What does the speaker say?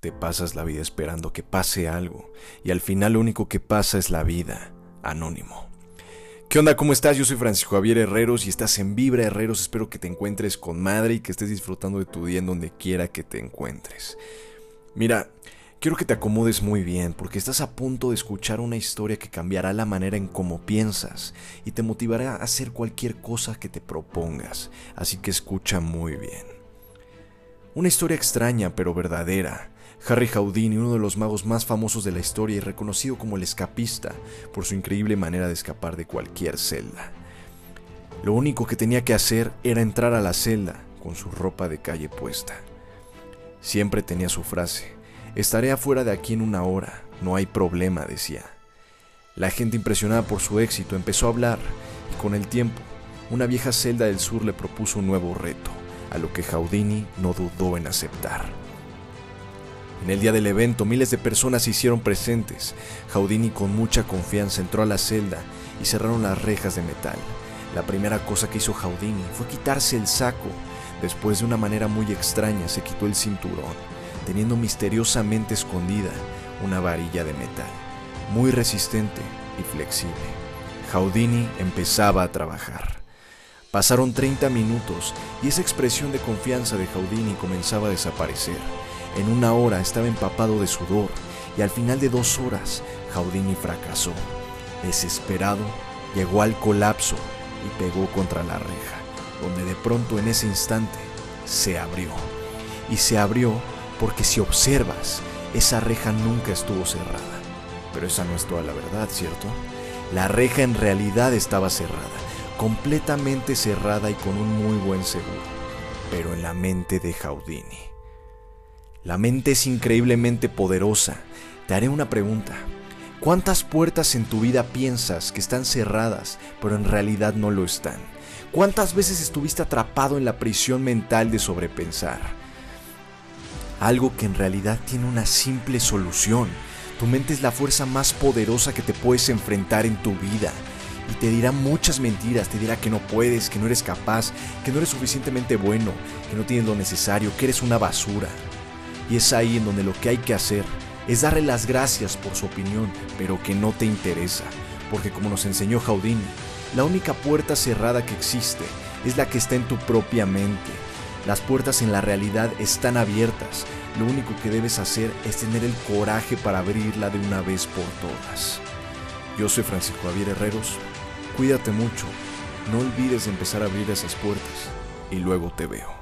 Te pasas la vida esperando que pase algo y al final lo único que pasa es la vida. Anónimo. ¿Qué onda? ¿Cómo estás? Yo soy Francisco Javier Herreros y estás en Vibra Herreros. Espero que te encuentres con madre y que estés disfrutando de tu día en donde quiera que te encuentres. Mira, quiero que te acomodes muy bien porque estás a punto de escuchar una historia que cambiará la manera en cómo piensas y te motivará a hacer cualquier cosa que te propongas. Así que escucha muy bien. Una historia extraña pero verdadera Harry Houdini, uno de los magos más famosos de la historia y reconocido como el escapista por su increíble manera de escapar de cualquier celda. Lo único que tenía que hacer era entrar a la celda con su ropa de calle puesta. Siempre tenía su frase, estaré afuera de aquí en una hora, no hay problema, decía. La gente impresionada por su éxito empezó a hablar y con el tiempo, una vieja celda del sur le propuso un nuevo reto, a lo que Houdini no dudó en aceptar. En el día del evento, miles de personas se hicieron presentes. Houdini con mucha confianza entró a la celda y cerraron las rejas de metal. La primera cosa que hizo Houdini fue quitarse el saco. Después de una manera muy extraña se quitó el cinturón, teniendo misteriosamente escondida una varilla de metal, muy resistente y flexible. Houdini empezaba a trabajar. Pasaron 30 minutos y esa expresión de confianza de Houdini comenzaba a desaparecer. En una hora estaba empapado de sudor y al final de dos horas Houdini fracasó. Desesperado, llegó al colapso y pegó contra la reja, donde de pronto en ese instante se abrió. Y se abrió porque si observas, esa reja nunca estuvo cerrada. Pero esa no es toda la verdad, ¿cierto? La reja en realidad estaba cerrada, completamente cerrada y con un muy buen seguro, pero en la mente de Houdini. La mente es increíblemente poderosa. Te haré una pregunta. ¿Cuántas puertas en tu vida piensas que están cerradas, pero en realidad no lo están? ¿Cuántas veces estuviste atrapado en la prisión mental de sobrepensar? Algo que en realidad tiene una simple solución. Tu mente es la fuerza más poderosa que te puedes enfrentar en tu vida. Y te dirá muchas mentiras, te dirá que no puedes, que no eres capaz, que no eres suficientemente bueno, que no tienes lo necesario, que eres una basura. Y es ahí en donde lo que hay que hacer es darle las gracias por su opinión, pero que no te interesa. Porque como nos enseñó Houdini, la única puerta cerrada que existe es la que está en tu propia mente. Las puertas en la realidad están abiertas. Lo único que debes hacer es tener el coraje para abrirla de una vez por todas. Yo soy Francisco Javier Herreros. Cuídate mucho. No olvides empezar a abrir esas puertas. Y luego te veo.